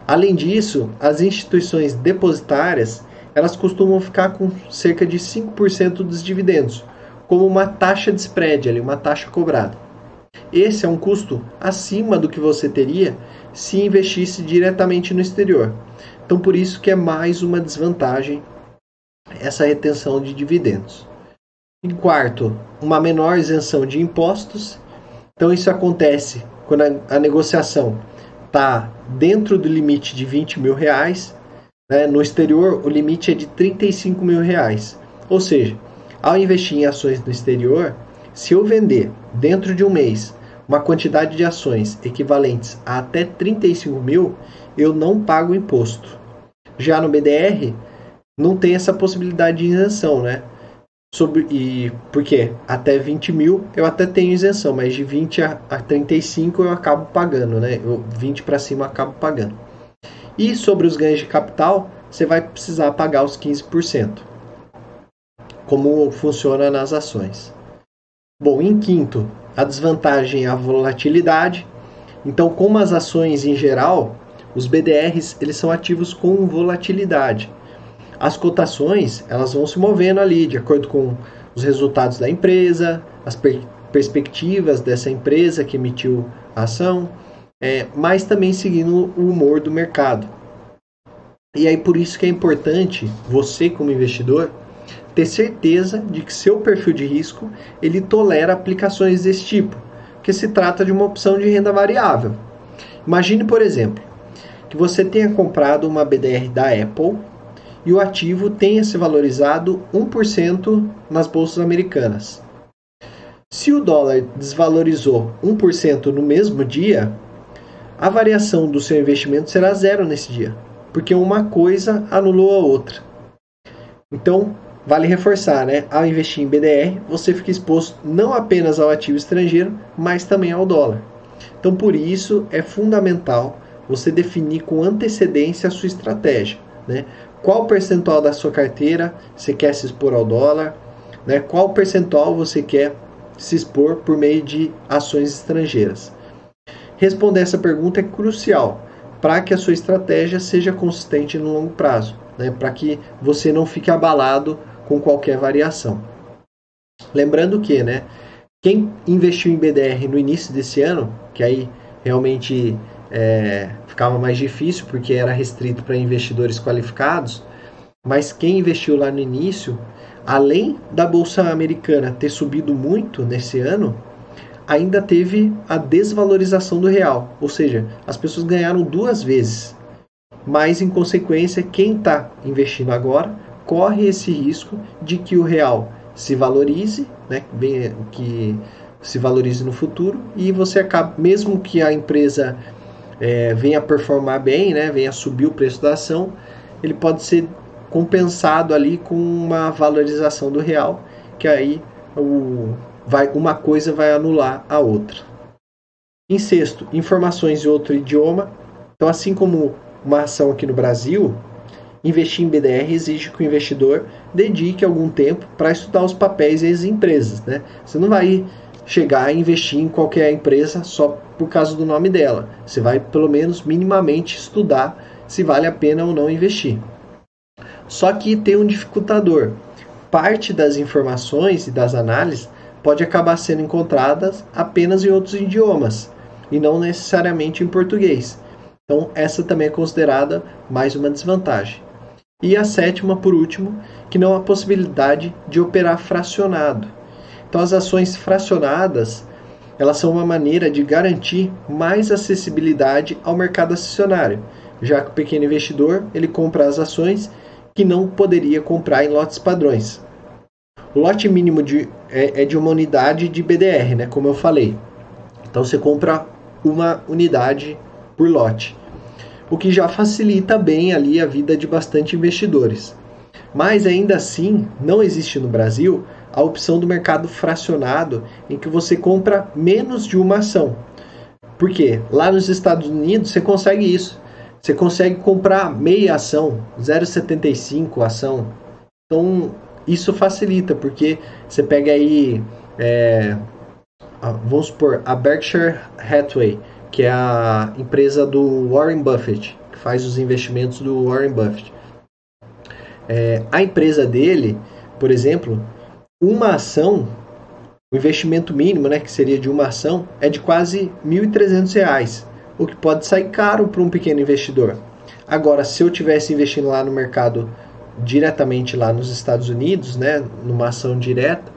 Além disso, as instituições depositárias elas costumam ficar com cerca de 5% dos dividendos, como uma taxa de spread, ali, uma taxa cobrada. Esse é um custo acima do que você teria se investisse diretamente no exterior. Então, por isso que é mais uma desvantagem essa retenção de dividendos. Em quarto, uma menor isenção de impostos. Então, isso acontece quando a, a negociação está dentro do limite de 20 mil reais. Né? No exterior, o limite é de 35 mil reais. Ou seja, ao investir em ações no exterior, se eu vender dentro de um mês uma quantidade de ações equivalentes a até 35 mil, eu não pago imposto. Já no BDR, não tem essa possibilidade de isenção, né? Sobre, e porque até 20 mil eu até tenho isenção, mas de 20 a, a 35 eu acabo pagando, né? Eu, 20 para cima eu acabo pagando. E sobre os ganhos de capital, você vai precisar pagar os 15%. Como funciona nas ações. Bom, em quinto, a desvantagem é a volatilidade. Então, como as ações em geral, os BDRs eles são ativos com volatilidade. As cotações elas vão se movendo ali de acordo com os resultados da empresa, as per perspectivas dessa empresa que emitiu a ação, é, mas também seguindo o humor do mercado. E aí por isso que é importante você como investidor ter certeza de que seu perfil de risco ele tolera aplicações desse tipo, que se trata de uma opção de renda variável. Imagine, por exemplo, que você tenha comprado uma BDR da Apple e o ativo tenha se valorizado 1% nas bolsas americanas. Se o dólar desvalorizou 1% no mesmo dia, a variação do seu investimento será zero nesse dia, porque uma coisa anulou a outra. Então, vale reforçar, né? Ao investir em BDR, você fica exposto não apenas ao ativo estrangeiro, mas também ao dólar. Então, por isso é fundamental você definir com antecedência a sua estratégia, né? Qual percentual da sua carteira você quer se expor ao dólar, né? Qual percentual você quer se expor por meio de ações estrangeiras? Responder essa pergunta é crucial para que a sua estratégia seja consistente no longo prazo, né? para que você não fique abalado com qualquer variação. Lembrando que, né, quem investiu em BDR no início desse ano, que aí realmente é, ficava mais difícil porque era restrito para investidores qualificados, mas quem investiu lá no início, além da bolsa americana ter subido muito nesse ano, ainda teve a desvalorização do real, ou seja, as pessoas ganharam duas vezes. Mas em consequência, quem está investindo agora corre esse risco de que o real se valorize, né, que se valorize no futuro e você acaba, mesmo que a empresa é, venha performar bem, né, venha subir o preço da ação, ele pode ser compensado ali com uma valorização do real, que aí o, vai, uma coisa vai anular a outra. Em sexto, informações em outro idioma. Então, assim como uma ação aqui no Brasil, investir em BDR exige que o investidor dedique algum tempo para estudar os papéis e as empresas. Né? Você não vai chegar a investir em qualquer empresa só por causa do nome dela. Você vai, pelo menos, minimamente estudar se vale a pena ou não investir. Só que tem um dificultador. Parte das informações e das análises pode acabar sendo encontradas apenas em outros idiomas e não necessariamente em português. Então, essa também é considerada mais uma desvantagem. E a sétima, por último, que não há possibilidade de operar fracionado. Então, as ações fracionadas elas são uma maneira de garantir mais acessibilidade ao mercado acionário, já que o pequeno investidor ele compra as ações que não poderia comprar em lotes padrões. O lote mínimo de, é, é de uma unidade de BDR, né, como eu falei. Então você compra uma unidade por lote, o que já facilita bem ali a vida de bastante investidores. Mas ainda assim, não existe no Brasil a opção do mercado fracionado, em que você compra menos de uma ação. Por quê? Lá nos Estados Unidos você consegue isso. Você consegue comprar meia ação, 0,75 ação. Então, isso facilita, porque você pega aí, é, vamos supor, a Berkshire Hathaway, que é a empresa do Warren Buffett, que faz os investimentos do Warren Buffett. É, a empresa dele, por exemplo, uma ação, o investimento mínimo, né, que seria de uma ação, é de quase R$ 1.300, o que pode sair caro para um pequeno investidor. Agora, se eu tivesse investindo lá no mercado diretamente lá nos Estados Unidos, né, numa ação direta,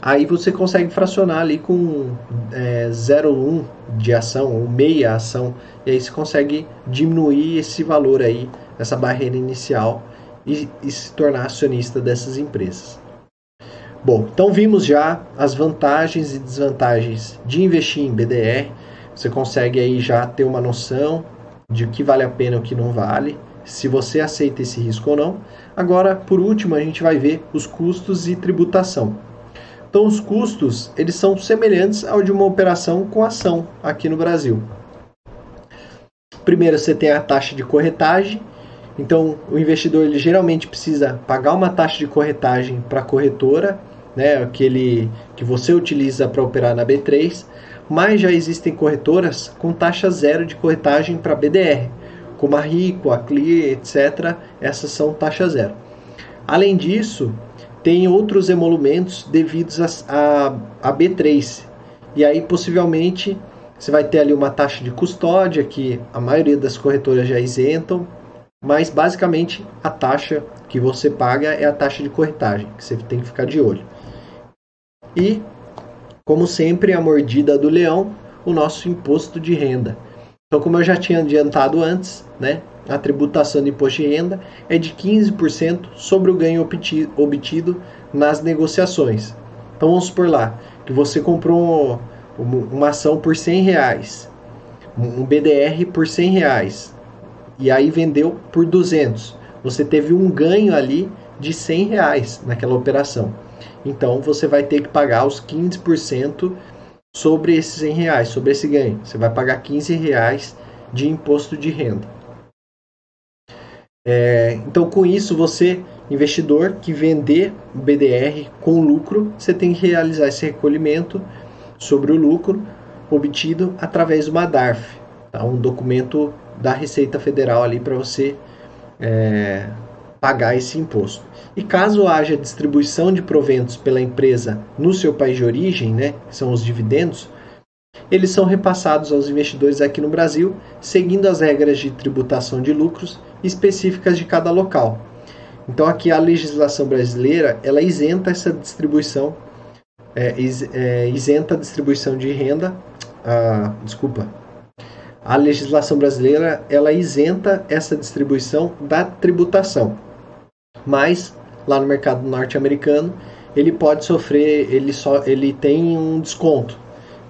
aí você consegue fracionar ali com é, 0,1 de ação ou meia ação, e aí você consegue diminuir esse valor aí, essa barreira inicial e, e se tornar acionista dessas empresas. Bom, então vimos já as vantagens e desvantagens de investir em BDR. Você consegue aí já ter uma noção de o que vale a pena e o que não vale se você aceita esse risco ou não. Agora, por último, a gente vai ver os custos e tributação. Então, os custos eles são semelhantes ao de uma operação com ação aqui no Brasil. Primeiro, você tem a taxa de corretagem. Então, o investidor ele geralmente precisa pagar uma taxa de corretagem para a corretora, né, aquele que você utiliza para operar na B3, mas já existem corretoras com taxa zero de corretagem para BDR como a Rico, a Clear, etc. Essas são taxa zero. Além disso, tem outros emolumentos devidos a, a, a B3. E aí, possivelmente, você vai ter ali uma taxa de custódia, que a maioria das corretoras já isentam, mas basicamente a taxa que você paga é a taxa de corretagem, que você tem que ficar de olho. E, como sempre, a mordida do leão, o nosso imposto de renda. Então, como eu já tinha adiantado antes, né, a tributação de imposto de renda é de 15% sobre o ganho obtido nas negociações. Então, vamos supor lá que você comprou uma ação por 100 reais, um BDR por 100 reais, e aí vendeu por 200. Você teve um ganho ali de 100 reais naquela operação. Então você vai ter que pagar os 15% sobre esses 100 reais, sobre esse ganho. Você vai pagar 15 reais de imposto de renda. É, então com isso você, investidor que vender BDR com lucro, você tem que realizar esse recolhimento sobre o lucro obtido através de uma DARF, tá? um documento da Receita Federal ali para você é, pagar esse imposto. E caso haja distribuição de proventos pela empresa no seu país de origem, né, que são os dividendos, eles são repassados aos investidores aqui no Brasil, seguindo as regras de tributação de lucros específicas de cada local. Então aqui a legislação brasileira ela isenta essa distribuição, é, is, é, isenta a distribuição de renda, ah, desculpa, a legislação brasileira ela isenta essa distribuição da tributação. Mas lá no mercado norte-americano, ele pode sofrer, ele só ele tem um desconto.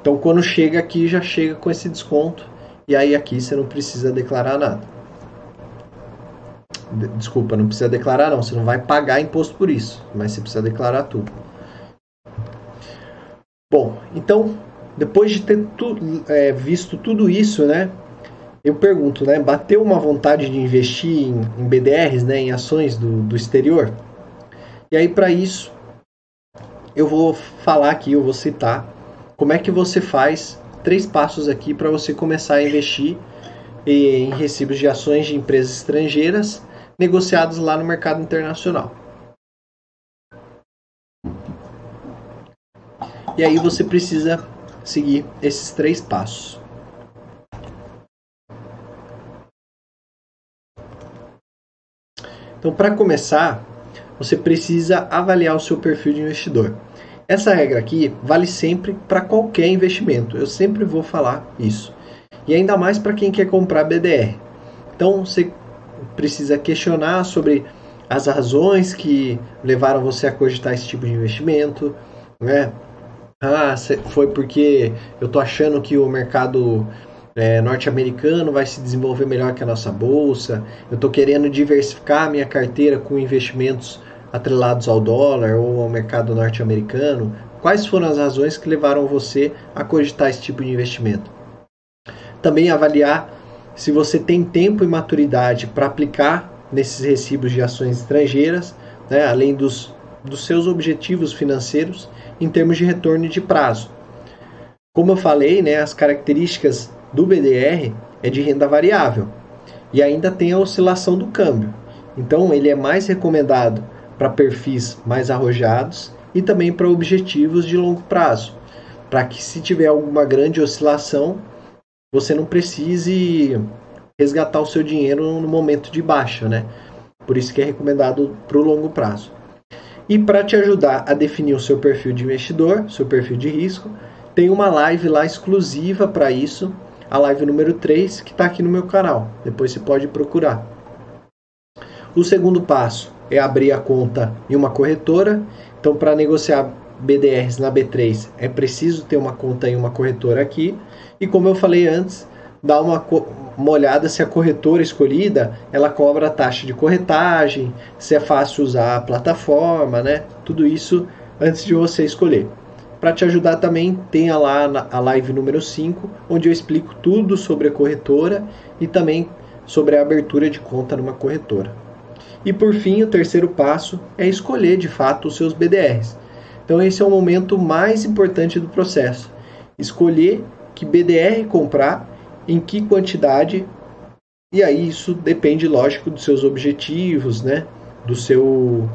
Então quando chega aqui já chega com esse desconto e aí aqui você não precisa declarar nada. Desculpa, não precisa declarar não, você não vai pagar imposto por isso, mas você precisa declarar tudo. Bom, então depois de ter tu, é, visto tudo isso, né, eu pergunto, né, bateu uma vontade de investir em, em BDRs, né, em ações do, do exterior? E aí para isso eu vou falar aqui, eu vou citar como é que você faz três passos aqui para você começar a investir em recibos de ações de empresas estrangeiras negociados lá no mercado internacional. E aí você precisa seguir esses três passos. Então, para começar, você precisa avaliar o seu perfil de investidor. Essa regra aqui vale sempre para qualquer investimento. Eu sempre vou falar isso. E ainda mais para quem quer comprar BDR. Então, você precisa questionar sobre as razões que levaram você a cogitar esse tipo de investimento, né? Ah, foi porque eu tô achando que o mercado é, norte-americano vai se desenvolver melhor que a nossa bolsa. Eu estou querendo diversificar minha carteira com investimentos atrelados ao dólar ou ao mercado norte-americano. Quais foram as razões que levaram você a cogitar esse tipo de investimento? Também avaliar se você tem tempo e maturidade para aplicar nesses recibos de ações estrangeiras, né, além dos, dos seus objetivos financeiros em termos de retorno de prazo. Como eu falei, né, as características do BDR é de renda variável e ainda tem a oscilação do câmbio. Então ele é mais recomendado para perfis mais arrojados e também para objetivos de longo prazo, para que se tiver alguma grande oscilação, você não precise resgatar o seu dinheiro no momento de baixa, né? Por isso que é recomendado para o longo prazo. E para te ajudar a definir o seu perfil de investidor, seu perfil de risco, tem uma live lá exclusiva para isso, a live número 3, que está aqui no meu canal. Depois você pode procurar. O segundo passo é abrir a conta em uma corretora. Então, para negociar BDRs na B3, é preciso ter uma conta em uma corretora aqui. E como eu falei antes, dá uma, uma olhada se a corretora escolhida ela cobra a taxa de corretagem, se é fácil usar a plataforma, né? Tudo isso antes de você escolher. Para te ajudar também, tem lá a live número 5, onde eu explico tudo sobre a corretora e também sobre a abertura de conta numa corretora. E por fim, o terceiro passo é escolher de fato os seus BDRs. Então esse é o momento mais importante do processo. Escolher que BDR comprar em que quantidade, e aí isso depende, lógico, dos seus objetivos, né? do seu,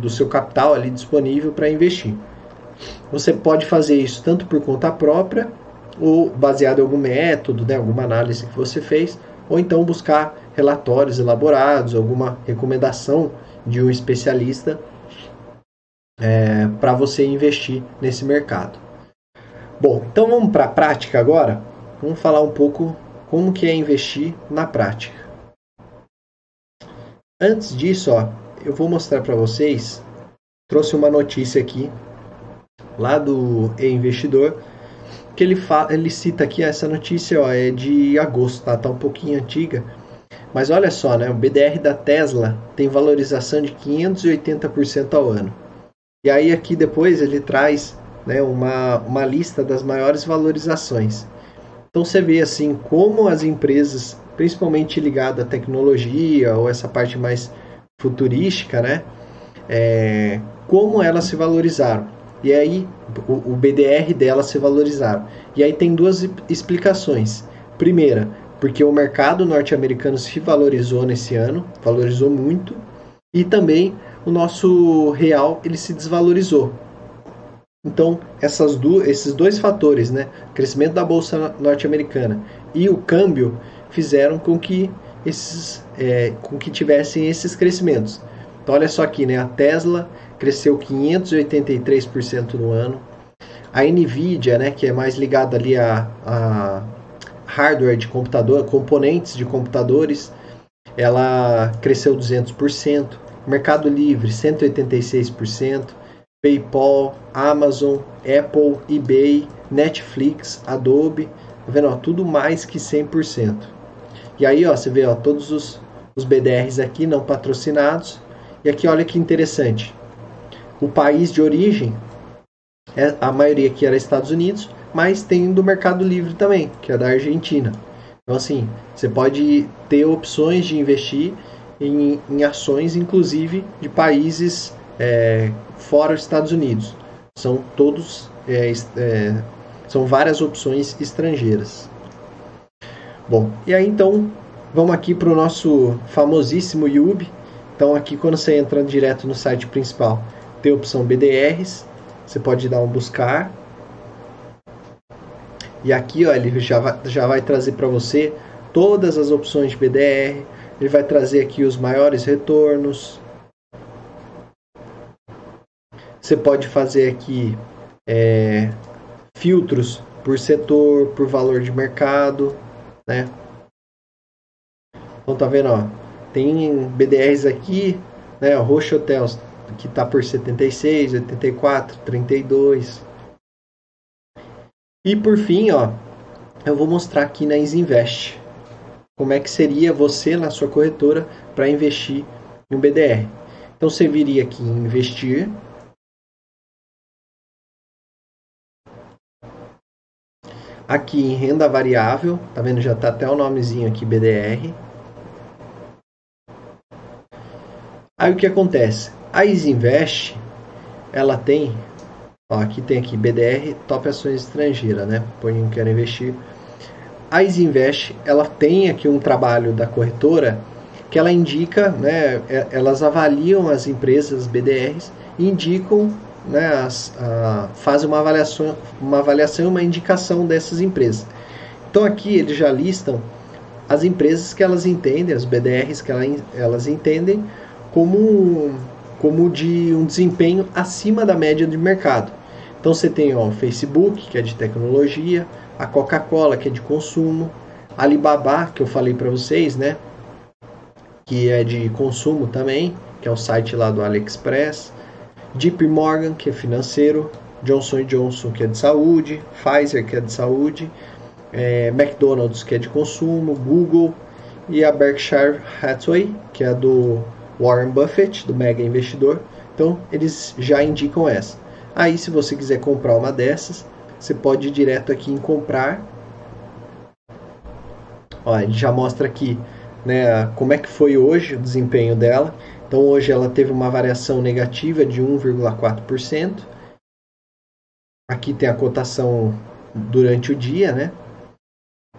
do seu capital ali disponível para investir. Você pode fazer isso tanto por conta própria ou baseado em algum método, né, alguma análise que você fez, ou então buscar relatórios elaborados, alguma recomendação de um especialista é, para você investir nesse mercado. Bom, então vamos para a prática agora. Vamos falar um pouco como que é investir na prática. Antes disso, ó, eu vou mostrar para vocês. Trouxe uma notícia aqui lá do e-investidor que ele, fala, ele cita aqui essa notícia ó, é de agosto, tá? tá um pouquinho antiga, mas olha só, né? O BDR da Tesla tem valorização de 580% ao ano. E aí aqui depois ele traz né, uma, uma lista das maiores valorizações. Então você vê assim como as empresas, principalmente ligadas à tecnologia ou essa parte mais futurística, né, é, como elas se valorizaram. E aí o, o BDR delas se valorizaram. E aí tem duas explicações. Primeira, porque o mercado norte-americano se valorizou nesse ano, valorizou muito, e também o nosso real ele se desvalorizou. Então, essas do, esses dois fatores, né, crescimento da bolsa norte-americana e o câmbio, fizeram com que esses, é, com que tivessem esses crescimentos. Então, olha só aqui, né, a Tesla cresceu 583% no ano. A Nvidia, né, que é mais ligada ali a, a hardware de computador, componentes de computadores, ela cresceu 200%. Mercado Livre, 186%. PayPal, Amazon, Apple, eBay, Netflix, Adobe, tá vendo? Ó, tudo mais que 100%. E aí, ó, você vê ó, todos os, os BDRs aqui não patrocinados. E aqui, olha que interessante. O país de origem, é, a maioria aqui era Estados Unidos, mas tem do Mercado Livre também, que é da Argentina. Então, assim, você pode ter opções de investir em, em ações, inclusive de países é, fora dos Estados Unidos. São todos é, é, são várias opções estrangeiras. Bom, e aí então vamos aqui para o nosso famosíssimo YouTube. Então aqui quando você entra direto no site principal, tem a opção BDRs, você pode dar um buscar. E aqui ó, ele já vai, já vai trazer para você todas as opções de BDR, ele vai trazer aqui os maiores retornos, você pode fazer aqui é, filtros por setor, por valor de mercado, né? Então tá vendo, ó, tem BDRs aqui, né, o Roche Hotels que tá por 76, 84, 32. E por fim, ó, eu vou mostrar aqui na Isinvest como é que seria você na sua corretora para investir em um BDR. Então você viria aqui em investir, Aqui em renda variável, tá vendo? Já tá até o nomezinho aqui BDR. Aí o que acontece? A Isinvest, ela tem, ó, aqui tem aqui BDR, top ações estrangeiras, né? Põe um quero investir. A Isinvest, ela tem aqui um trabalho da corretora que ela indica, né? É, elas avaliam as empresas BDRs e indicam né, as, a, fazem uma avaliação, uma avaliação uma indicação dessas empresas. Então aqui eles já listam as empresas que elas entendem, as BDRs que elas entendem como, como de um desempenho acima da média de mercado. Então você tem o Facebook, que é de tecnologia, a Coca-Cola, que é de consumo, Alibaba, que eu falei para vocês, né? Que é de consumo também, que é o site lá do AliExpress, JP Morgan, que é financeiro, Johnson Johnson, que é de saúde, Pfizer, que é de saúde, é, McDonald's, que é de consumo, Google e a Berkshire Hathaway, que é do Warren Buffett, do mega investidor. Então, eles já indicam essa. Aí, se você quiser comprar uma dessas, você pode ir direto aqui em comprar. Ó, ele já mostra aqui né, como é que foi hoje o desempenho dela. Então hoje ela teve uma variação negativa de 1,4%. Aqui tem a cotação durante o dia, né?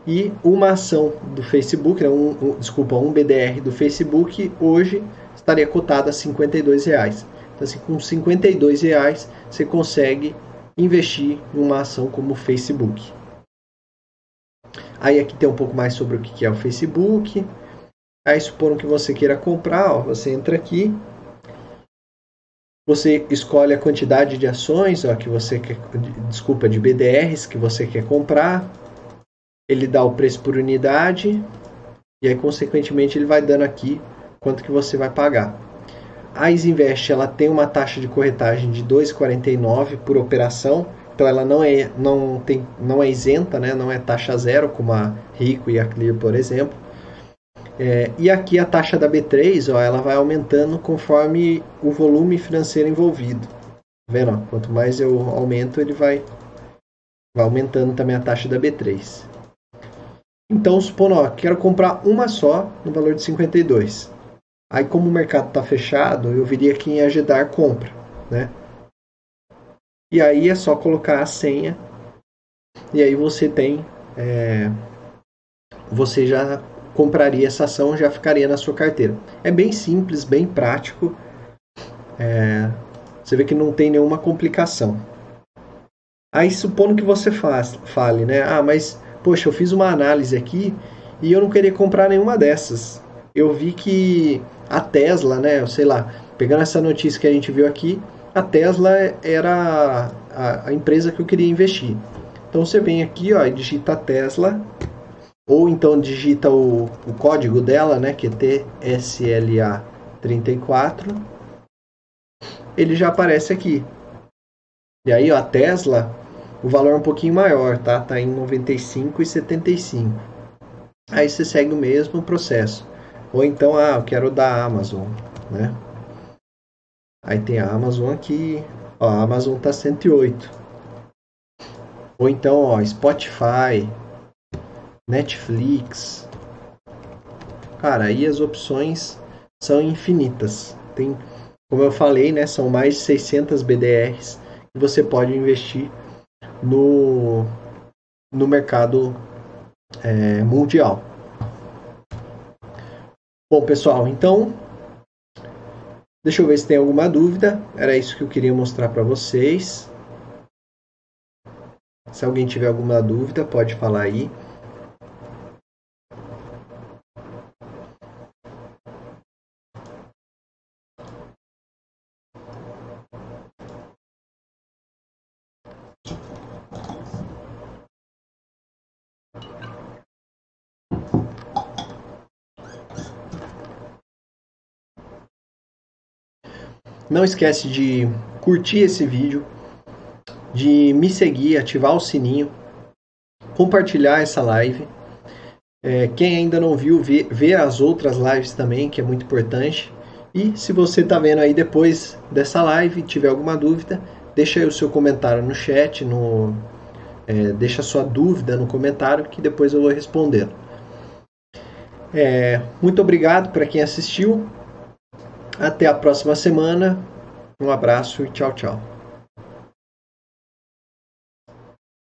E uma ação do Facebook, né, um, um, desculpa, um BDR do Facebook hoje estaria cotada a 52 reais. Então, assim, com 52 reais você consegue investir em uma ação como o Facebook. Aí aqui tem um pouco mais sobre o que é o Facebook. Aí supondo que você queira comprar, ó, você entra aqui, você escolhe a quantidade de ações, ó, que você quer, desculpa, de BDRs que você quer comprar. Ele dá o preço por unidade e aí consequentemente ele vai dando aqui quanto que você vai pagar. A Isinvest ela tem uma taxa de corretagem de 2,49 por operação, então ela não é não tem não é isenta, né? Não é taxa zero como a Rico e a Clear, por exemplo. É, e aqui a taxa da B3, ó, ela vai aumentando conforme o volume financeiro envolvido. Tá vendo? Ó, quanto mais eu aumento, ele vai, vai aumentando também a taxa da B3. Então, supondo, ó, quero comprar uma só no valor de 52. Aí, como o mercado está fechado, eu viria aqui em Agedar compra, né? E aí é só colocar a senha e aí você tem, é, você já compraria essa ação, já ficaria na sua carteira. É bem simples, bem prático. É, você vê que não tem nenhuma complicação. Aí supondo que você faz, fale, né? Ah, mas poxa, eu fiz uma análise aqui e eu não queria comprar nenhuma dessas. Eu vi que a Tesla, né, sei lá, pegando essa notícia que a gente viu aqui, a Tesla era a, a empresa que eu queria investir. Então você vem aqui, ó, e digita Tesla, ou então digita o, o código dela, né, que é TSLA34, ele já aparece aqui. E aí, ó, a Tesla, o valor é um pouquinho maior, tá? Tá em 95,75. Aí você segue o mesmo processo. Ou então, ah, eu quero da Amazon, né? Aí tem a Amazon aqui, ó, a Amazon tá 108. Ou então, ó, Spotify, Netflix. Cara, aí as opções são infinitas. Tem, como eu falei, né, são mais de 600 BDRs que você pode investir no, no mercado é, mundial. Bom, pessoal, então deixa eu ver se tem alguma dúvida. Era isso que eu queria mostrar para vocês. Se alguém tiver alguma dúvida, pode falar aí. Não esquece de curtir esse vídeo, de me seguir, ativar o sininho, compartilhar essa live. É, quem ainda não viu, vê, vê as outras lives também, que é muito importante. E se você está vendo aí depois dessa live, tiver alguma dúvida, deixa aí o seu comentário no chat, no, é, deixa sua dúvida no comentário que depois eu vou respondendo. É, muito obrigado para quem assistiu. Até a próxima semana. Um abraço e tchau, tchau.